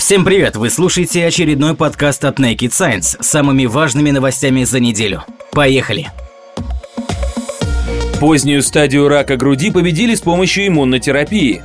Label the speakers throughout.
Speaker 1: Всем привет! Вы слушаете очередной подкаст от Naked Science с самыми важными новостями за неделю. Поехали!
Speaker 2: Позднюю стадию рака груди победили с помощью иммунотерапии.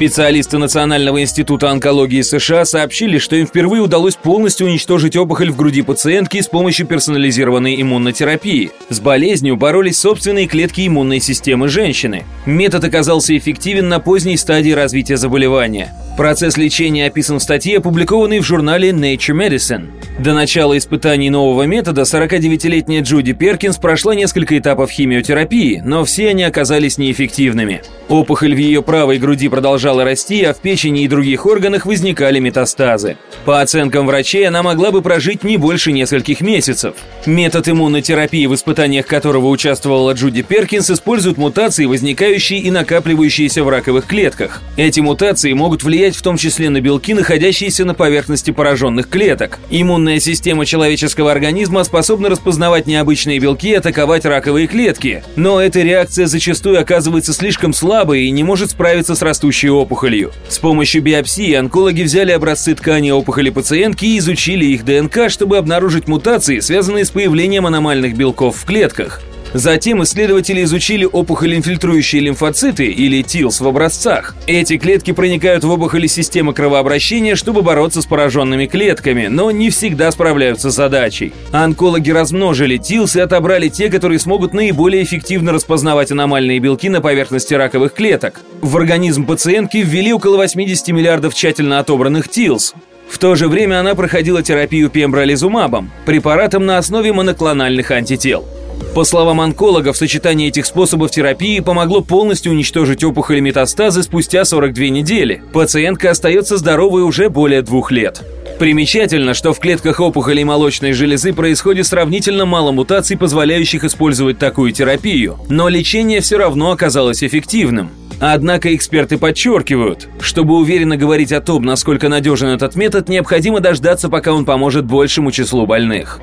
Speaker 2: Специалисты Национального института онкологии США сообщили, что им впервые удалось полностью уничтожить опухоль в груди пациентки с помощью персонализированной иммунотерапии. С болезнью боролись собственные клетки иммунной системы женщины. Метод оказался эффективен на поздней стадии развития заболевания. Процесс лечения описан в статье, опубликованной в журнале Nature Medicine. До начала испытаний нового метода 49-летняя Джуди Перкинс прошла несколько этапов химиотерапии, но все они оказались неэффективными. Опухоль в ее правой груди продолжала расти, а в печени и других органах возникали метастазы. По оценкам врачей, она могла бы прожить не больше нескольких месяцев. Метод иммунотерапии, в испытаниях которого участвовала Джуди Перкинс, использует мутации, возникающие и накапливающиеся в раковых клетках. Эти мутации могут влиять влиять в том числе на белки, находящиеся на поверхности пораженных клеток. Иммунная система человеческого организма способна распознавать необычные белки и атаковать раковые клетки. Но эта реакция зачастую оказывается слишком слабой и не может справиться с растущей опухолью. С помощью биопсии онкологи взяли образцы ткани опухоли пациентки и изучили их ДНК, чтобы обнаружить мутации, связанные с появлением аномальных белков в клетках. Затем исследователи изучили опухоль-инфильтрующие лимфоциты, или ТИЛС, в образцах. Эти клетки проникают в опухоли системы кровообращения, чтобы бороться с пораженными клетками, но не всегда справляются с задачей. Онкологи размножили ТИЛС и отобрали те, которые смогут наиболее эффективно распознавать аномальные белки на поверхности раковых клеток. В организм пациентки ввели около 80 миллиардов тщательно отобранных ТИЛС. В то же время она проходила терапию пембролизумабом, препаратом на основе моноклональных антител. По словам онкологов, сочетание этих способов терапии помогло полностью уничтожить опухоли метастазы спустя 42 недели. Пациентка остается здоровой уже более двух лет. Примечательно, что в клетках опухолей молочной железы происходит сравнительно мало мутаций, позволяющих использовать такую терапию, но лечение все равно оказалось эффективным. Однако эксперты подчеркивают, чтобы уверенно говорить о том, насколько надежен этот метод, необходимо дождаться, пока он поможет большему числу больных.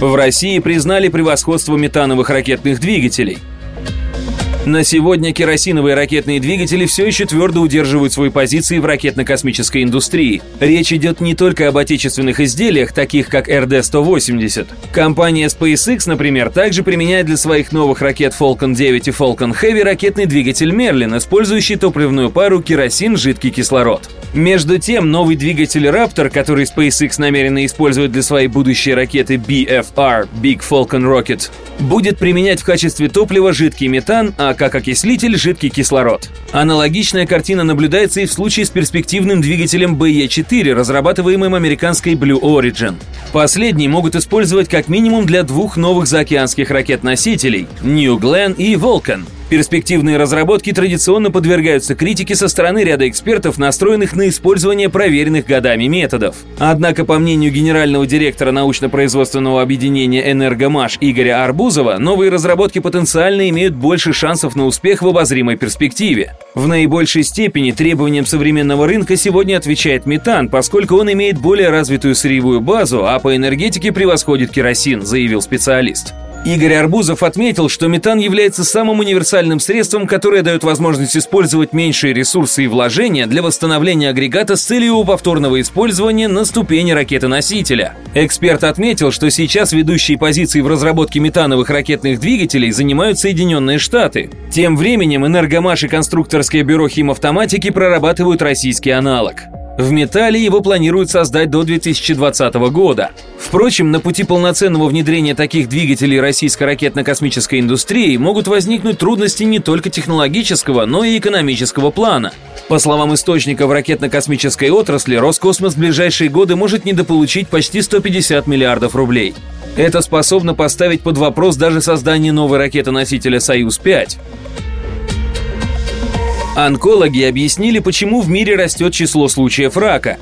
Speaker 2: В России признали превосходство метановых ракетных двигателей – на сегодня керосиновые ракетные двигатели все еще твердо удерживают свои позиции в ракетно-космической индустрии. Речь идет не только об отечественных изделиях, таких как RD-180. Компания SpaceX, например, также применяет для своих новых ракет Falcon 9 и Falcon Heavy ракетный двигатель Merlin, использующий топливную пару керосин-жидкий кислород. Между тем, новый двигатель Raptor, который SpaceX намерена использовать для своей будущей ракеты BFR Big Falcon Rocket, будет применять в качестве топлива жидкий метан, а как окислитель – жидкий кислород. Аналогичная картина наблюдается и в случае с перспективным двигателем BE-4, разрабатываемым американской Blue Origin. Последние могут использовать как минимум для двух новых заокеанских ракет-носителей – New Glenn и Vulcan – Перспективные разработки традиционно подвергаются критике со стороны ряда экспертов, настроенных на использование проверенных годами методов. Однако, по мнению генерального директора научно-производственного объединения «Энергомаш» Игоря Арбузова, новые разработки потенциально имеют больше шансов на успех в обозримой перспективе. В наибольшей степени требованиям современного рынка сегодня отвечает метан, поскольку он имеет более развитую сырьевую базу, а по энергетике превосходит керосин, заявил специалист. Игорь Арбузов отметил, что метан является самым универсальным средством, которое дает возможность использовать меньшие ресурсы и вложения для восстановления агрегата с целью его повторного использования на ступени ракеты-носителя. Эксперт отметил, что сейчас ведущие позиции в разработке метановых ракетных двигателей занимают Соединенные Штаты. Тем временем Энергомаш и конструкторское бюро химавтоматики прорабатывают российский аналог. В металле его планируют создать до 2020 года. Впрочем, на пути полноценного внедрения таких двигателей российской ракетно-космической индустрии могут возникнуть трудности не только технологического, но и экономического плана. По словам источника в ракетно-космической отрасли, Роскосмос в ближайшие годы может недополучить почти 150 миллиардов рублей. Это способно поставить под вопрос даже создание новой ракеты-носителя «Союз-5». Онкологи объяснили, почему в мире растет число случаев рака.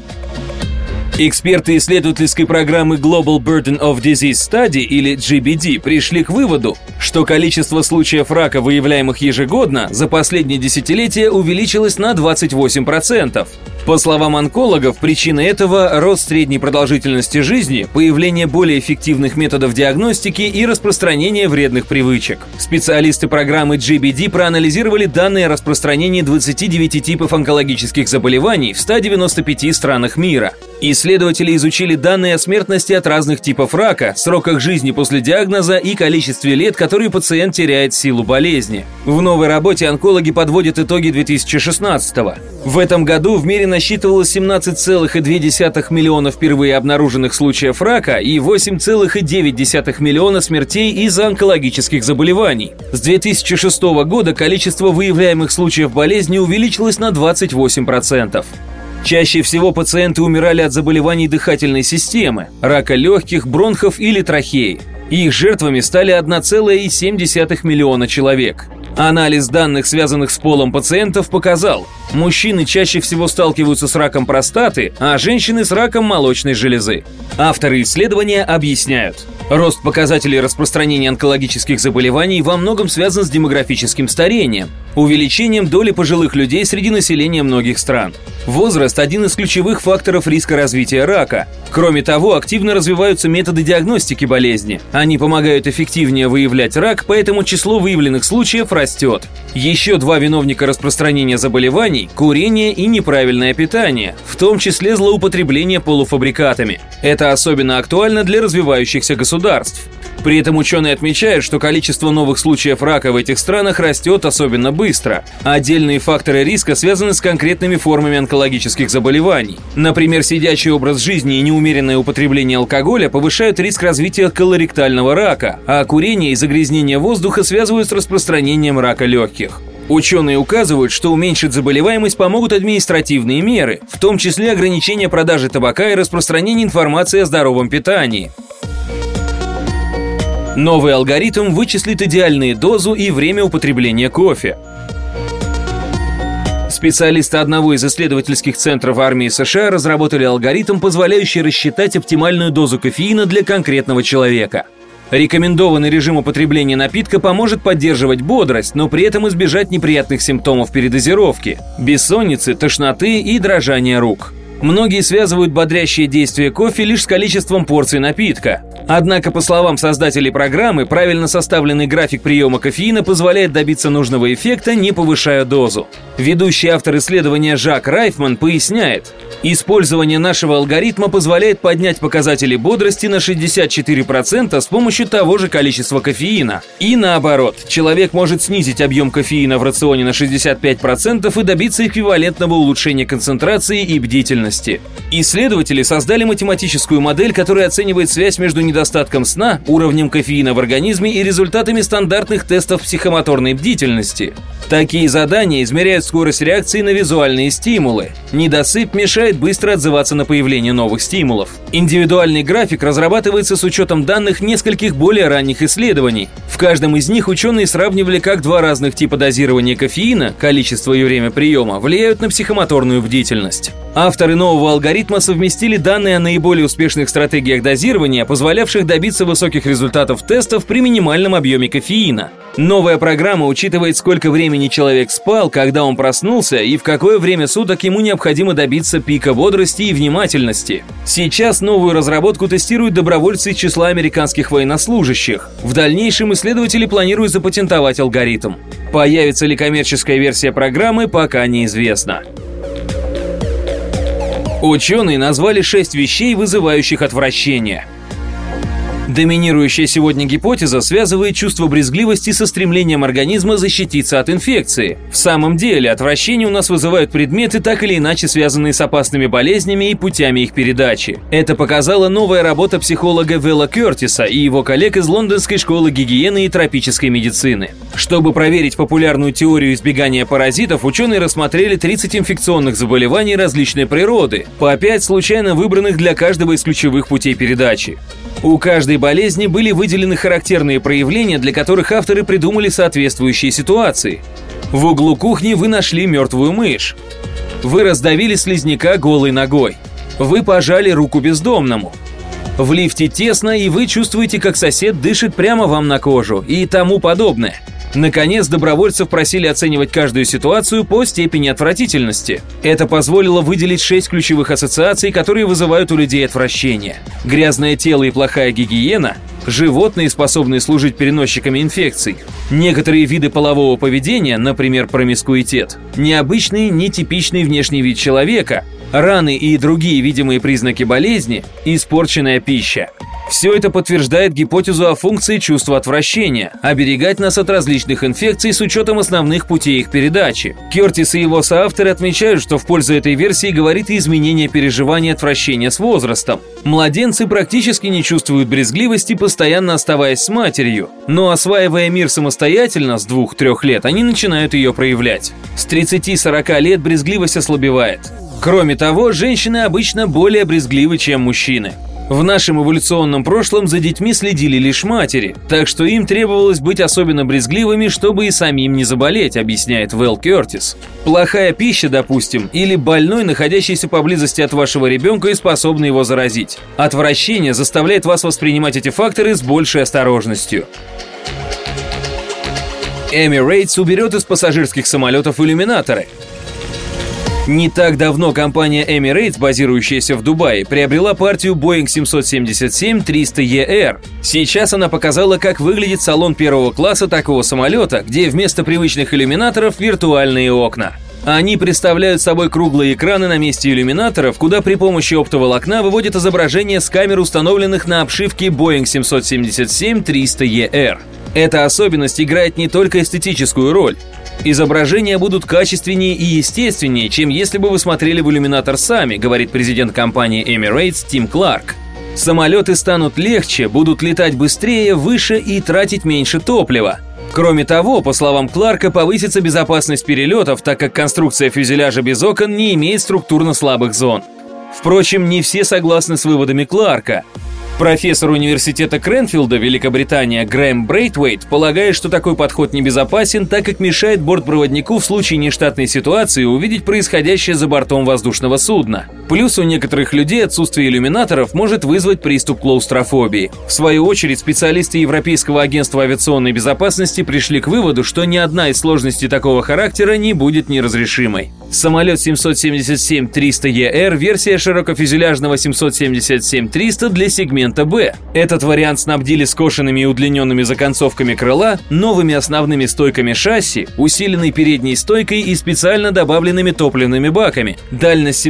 Speaker 2: Эксперты исследовательской программы Global Burden of Disease Study или GBD пришли к выводу, что количество случаев рака, выявляемых ежегодно, за последние десятилетия увеличилось на 28%. По словам онкологов, причина этого – рост средней продолжительности жизни, появление более эффективных методов диагностики и распространение вредных привычек. Специалисты программы GBD проанализировали данные о распространении 29 типов онкологических заболеваний в 195 странах мира. Исследователи изучили данные о смертности от разных типов рака, сроках жизни после диагноза и количестве лет, которые пациент теряет силу болезни. В новой работе онкологи подводят итоги 2016 -го. В этом году в мире насчитывалось 17,2 миллиона впервые обнаруженных случаев рака и 8,9 миллиона смертей из-за онкологических заболеваний. С 2006 года количество выявляемых случаев болезни увеличилось на 28%. Чаще всего пациенты умирали от заболеваний дыхательной системы, рака легких, бронхов или трахеи. Их жертвами стали 1,7 миллиона человек. Анализ данных, связанных с полом пациентов, показал, мужчины чаще всего сталкиваются с раком простаты, а женщины с раком молочной железы. Авторы исследования объясняют. Рост показателей распространения онкологических заболеваний во многом связан с демографическим старением, увеличением доли пожилых людей среди населения многих стран. Возраст – один из ключевых факторов риска развития рака. Кроме того, активно развиваются методы диагностики болезни. Они помогают эффективнее выявлять рак, поэтому число выявленных случаев растет. Еще два виновника распространения заболеваний – курение и неправильное питание, в том числе злоупотребление полуфабрикатами. Это особенно актуально для развивающихся государств. При этом ученые отмечают, что количество новых случаев рака в этих странах растет особенно быстро. Отдельные факторы риска связаны с конкретными формами онкологических заболеваний. Например, сидячий образ жизни и неумеренное употребление алкоголя повышают риск развития колоректального рака, а курение и загрязнение воздуха связывают с распространением рака легких. Ученые указывают, что уменьшить заболеваемость помогут административные меры, в том числе ограничение продажи табака и распространение информации о здоровом питании. Новый алгоритм вычислит идеальную дозу и время употребления кофе. Специалисты одного из исследовательских центров армии США разработали алгоритм, позволяющий рассчитать оптимальную дозу кофеина для конкретного человека. Рекомендованный режим употребления напитка поможет поддерживать бодрость, но при этом избежать неприятных симптомов передозировки – бессонницы, тошноты и дрожания рук. Многие связывают бодрящее действие кофе лишь с количеством порций напитка. Однако, по словам создателей программы, правильно составленный график приема кофеина позволяет добиться нужного эффекта, не повышая дозу. Ведущий автор исследования Жак Райфман поясняет, Использование нашего алгоритма позволяет поднять показатели бодрости на 64% с помощью того же количества кофеина. И наоборот, человек может снизить объем кофеина в рационе на 65% и добиться эквивалентного улучшения концентрации и бдительности. Исследователи создали математическую модель, которая оценивает связь между недостатком сна, уровнем кофеина в организме и результатами стандартных тестов психомоторной бдительности. Такие задания измеряют скорость реакции на визуальные стимулы. Недосып мешает быстро отзываться на появление новых стимулов. Индивидуальный график разрабатывается с учетом данных нескольких более ранних исследований. В каждом из них ученые сравнивали, как два разных типа дозирования кофеина, количество и время приема, влияют на психомоторную бдительность. Авторы нового алгоритма совместили данные о наиболее успешных стратегиях дозирования, позволявших добиться высоких результатов тестов при минимальном объеме кофеина. Новая программа учитывает, сколько времени человек спал, когда он проснулся и в какое время суток ему необходимо добиться пика бодрости и внимательности. Сейчас новую разработку тестируют добровольцы из числа американских военнослужащих. В дальнейшем исследователи планируют запатентовать алгоритм. Появится ли коммерческая версия программы, пока неизвестно. Ученые назвали шесть вещей, вызывающих отвращение – Доминирующая сегодня гипотеза связывает чувство брезгливости со стремлением организма защититься от инфекции. В самом деле, отвращение у нас вызывают предметы, так или иначе связанные с опасными болезнями и путями их передачи. Это показала новая работа психолога Вела Кертиса и его коллег из Лондонской школы гигиены и тропической медицины. Чтобы проверить популярную теорию избегания паразитов, ученые рассмотрели 30 инфекционных заболеваний различной природы, по 5 случайно выбранных для каждого из ключевых путей передачи. У каждой болезни были выделены характерные проявления, для которых авторы придумали соответствующие ситуации. В углу кухни вы нашли мертвую мышь. Вы раздавили слизняка голой ногой. Вы пожали руку бездомному. В лифте тесно, и вы чувствуете, как сосед дышит прямо вам на кожу и тому подобное. Наконец, добровольцев просили оценивать каждую ситуацию по степени отвратительности. Это позволило выделить шесть ключевых ассоциаций, которые вызывают у людей отвращение. Грязное тело и плохая гигиена, животные, способные служить переносчиками инфекций, некоторые виды полового поведения, например, промискуитет, необычный, нетипичный внешний вид человека, раны и другие видимые признаки болезни, испорченная пища. Все это подтверждает гипотезу о функции чувства отвращения – оберегать нас от различных инфекций с учетом основных путей их передачи. Кертис и его соавторы отмечают, что в пользу этой версии говорит и изменение переживания отвращения с возрастом. Младенцы практически не чувствуют брезгливости, постоянно оставаясь с матерью, но осваивая мир самостоятельно с 2-3 лет, они начинают ее проявлять. С 30-40 лет брезгливость ослабевает. Кроме того, женщины обычно более брезгливы, чем мужчины. В нашем эволюционном прошлом за детьми следили лишь матери, так что им требовалось быть особенно брезгливыми, чтобы и самим не заболеть, объясняет Вэл Кертис. Плохая пища, допустим, или больной, находящийся поблизости от вашего ребенка и способный его заразить. Отвращение заставляет вас воспринимать эти факторы с большей осторожностью. Emirates уберет из пассажирских самолетов иллюминаторы. Не так давно компания Emirates, базирующаяся в Дубае, приобрела партию Boeing 777-300ER. Сейчас она показала, как выглядит салон первого класса такого самолета, где вместо привычных иллюминаторов виртуальные окна. Они представляют собой круглые экраны на месте иллюминаторов, куда при помощи оптоволокна выводят изображение с камер, установленных на обшивке Boeing 777-300ER. Эта особенность играет не только эстетическую роль. Изображения будут качественнее и естественнее, чем если бы вы смотрели в иллюминатор сами, говорит президент компании Emirates Тим Кларк. Самолеты станут легче, будут летать быстрее, выше и тратить меньше топлива. Кроме того, по словам Кларка, повысится безопасность перелетов, так как конструкция фюзеляжа без окон не имеет структурно слабых зон. Впрочем, не все согласны с выводами Кларка. Профессор университета Кренфилда, Великобритания, Грэм Брейтвейт полагает, что такой подход небезопасен, так как мешает бортпроводнику в случае нештатной ситуации увидеть происходящее за бортом воздушного судна. Плюс у некоторых людей отсутствие иллюминаторов может вызвать приступ клаустрофобии. В свою очередь, специалисты Европейского агентства авиационной безопасности пришли к выводу, что ни одна из сложностей такого характера не будет неразрешимой. Самолет 777-300ER – версия широкофюзеляжного 777-300 для сегмента «Б». Этот вариант снабдили скошенными и удлиненными законцовками крыла, новыми основными стойками шасси, усиленной передней стойкой и специально добавленными топливными баками. Дальность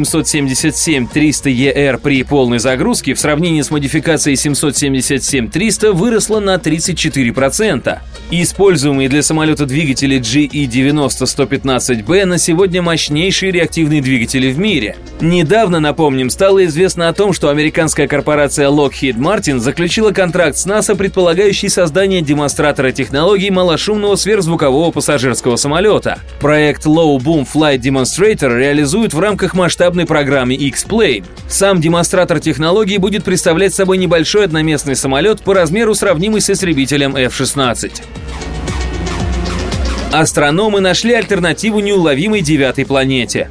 Speaker 2: 777-300ER при полной загрузке в сравнении с модификацией 777-300 выросла на 34%. Используемые для самолета двигатели GE90-115B на сегодня мощнейшие реактивные двигатели в мире. Недавно, напомним, стало известно о том, что американская корпорация Lockheed Martin заключила контракт с НАСА, предполагающий создание демонстратора технологий малошумного сверхзвукового пассажирского самолета. Проект Low Boom Flight Demonstrator реализует в рамках масштабной программы X-Plane. Сам демонстратор технологий будет представлять собой небольшой одноместный самолет по размеру сравнимый с истребителем F-16. Астрономы нашли альтернативу неуловимой девятой планете.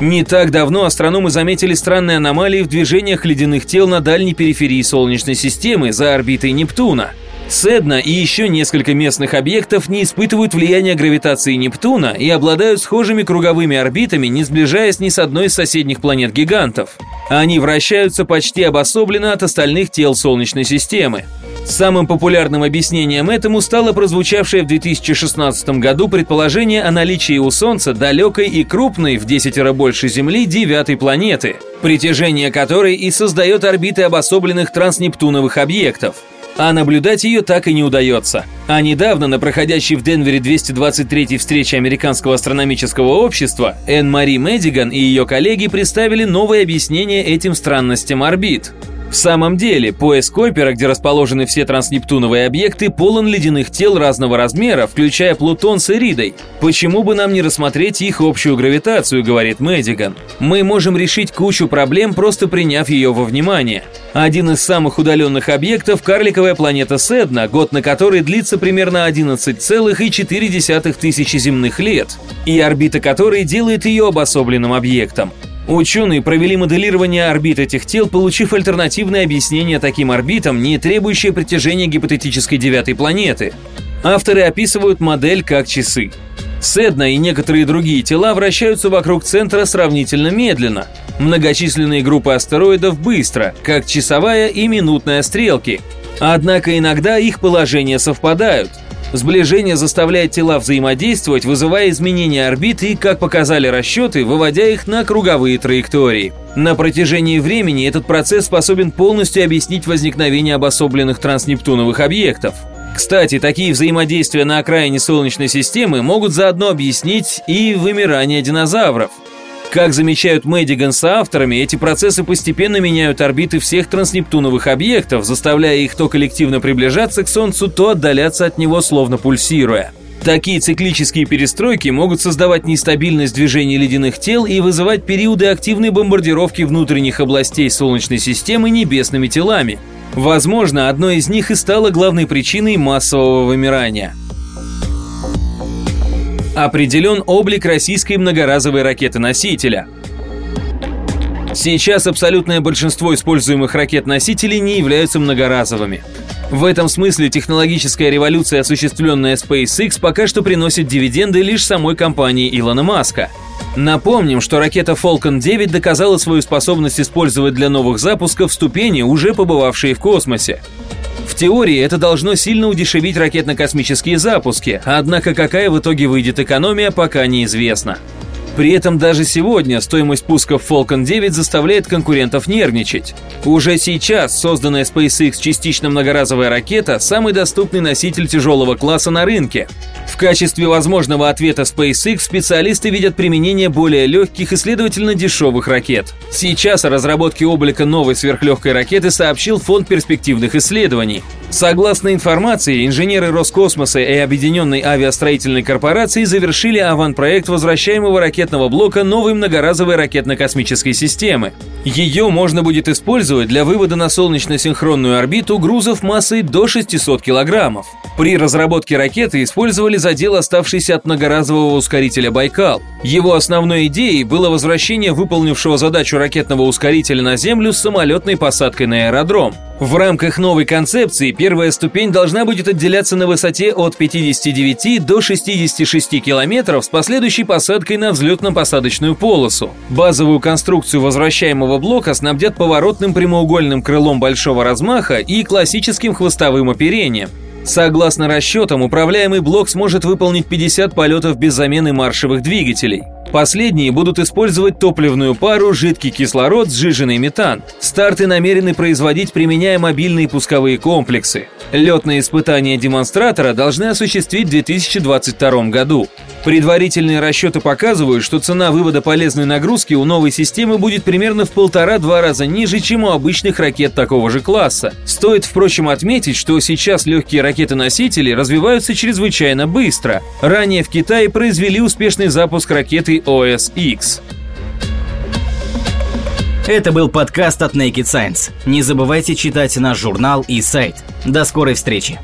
Speaker 2: Не так давно астрономы заметили странные аномалии в движениях ледяных тел на дальней периферии Солнечной системы за орбитой Нептуна. Седна и еще несколько местных объектов не испытывают влияния гравитации Нептуна и обладают схожими круговыми орбитами, не сближаясь ни с одной из соседних планет-гигантов. Они вращаются почти обособленно от остальных тел Солнечной системы. Самым популярным объяснением этому стало прозвучавшее в 2016 году предположение о наличии у Солнца далекой и крупной в 10 раз больше Земли девятой планеты, притяжение которой и создает орбиты обособленных транснептуновых объектов. А наблюдать ее так и не удается. А недавно на проходящей в Денвере 223-й встрече Американского астрономического общества Энн Мари Медиган и ее коллеги представили новое объяснение этим странностям орбит. В самом деле, пояс Койпера, где расположены все транснептуновые объекты, полон ледяных тел разного размера, включая Плутон с Эридой. Почему бы нам не рассмотреть их общую гравитацию, говорит Мэдиган. Мы можем решить кучу проблем, просто приняв ее во внимание. Один из самых удаленных объектов – карликовая планета Седна, год на которой длится примерно 11,4 тысячи земных лет, и орбита которой делает ее обособленным объектом. Ученые провели моделирование орбит этих тел, получив альтернативное объяснение таким орбитам, не требующее притяжения гипотетической девятой планеты. Авторы описывают модель как часы. Седна и некоторые другие тела вращаются вокруг центра сравнительно медленно. Многочисленные группы астероидов быстро, как часовая и минутная стрелки. Однако иногда их положения совпадают. Сближение заставляет тела взаимодействовать, вызывая изменения орбит и, как показали расчеты, выводя их на круговые траектории. На протяжении времени этот процесс способен полностью объяснить возникновение обособленных транснептуновых объектов. Кстати, такие взаимодействия на окраине Солнечной системы могут заодно объяснить и вымирание динозавров. Как замечают Мэддиган с авторами, эти процессы постепенно меняют орбиты всех транснептуновых объектов, заставляя их то коллективно приближаться к Солнцу, то отдаляться от него, словно пульсируя. Такие циклические перестройки могут создавать нестабильность движения ледяных тел и вызывать периоды активной бомбардировки внутренних областей Солнечной системы небесными телами – Возможно, одной из них и стало главной причиной массового вымирания. Определен облик российской многоразовой ракеты-носителя. Сейчас абсолютное большинство используемых ракет-носителей не являются многоразовыми. В этом смысле технологическая революция, осуществленная SpaceX, пока что приносит дивиденды лишь самой компании Илона Маска – Напомним, что ракета Falcon 9 доказала свою способность использовать для новых запусков ступени, уже побывавшие в космосе. Теории это должно сильно удешевить ракетно-космические запуски, однако какая в итоге выйдет экономия, пока неизвестно. При этом даже сегодня стоимость пусков Falcon 9 заставляет конкурентов нервничать. Уже сейчас созданная SpaceX частично многоразовая ракета – самый доступный носитель тяжелого класса на рынке. В качестве возможного ответа SpaceX специалисты видят применение более легких и, следовательно, дешевых ракет. Сейчас о разработке облика новой сверхлегкой ракеты сообщил Фонд перспективных исследований. Согласно информации, инженеры Роскосмоса и Объединенной авиастроительной корпорации завершили аванпроект возвращаемого ракетного блока новой многоразовой ракетно-космической системы. Ее можно будет использовать для вывода на солнечно-синхронную орбиту грузов массой до 600 килограммов. При разработке ракеты использовали задел, оставшийся от многоразового ускорителя «Байкал». Его основной идеей было возвращение выполнившего задачу ракетного ускорителя на Землю с самолетной посадкой на аэродром. В рамках новой концепции первая ступень должна будет отделяться на высоте от 59 до 66 километров с последующей посадкой на взлетно-посадочную полосу. Базовую конструкцию возвращаемого блока снабдят поворотным прямоугольным крылом большого размаха и классическим хвостовым оперением. Согласно расчетам, управляемый блок сможет выполнить 50 полетов без замены маршевых двигателей. Последние будут использовать топливную пару, жидкий кислород, сжиженный метан. Старты намерены производить, применяя мобильные пусковые комплексы. Летные испытания демонстратора должны осуществить в 2022 году. Предварительные расчеты показывают, что цена вывода полезной нагрузки у новой системы будет примерно в полтора-два раза ниже, чем у обычных ракет такого же класса. Стоит, впрочем, отметить, что сейчас легкие ракеты-носители развиваются чрезвычайно быстро. Ранее в Китае произвели успешный запуск ракеты OS-X.
Speaker 1: Это был подкаст от Naked Science. Не забывайте читать наш журнал и сайт. До скорой встречи!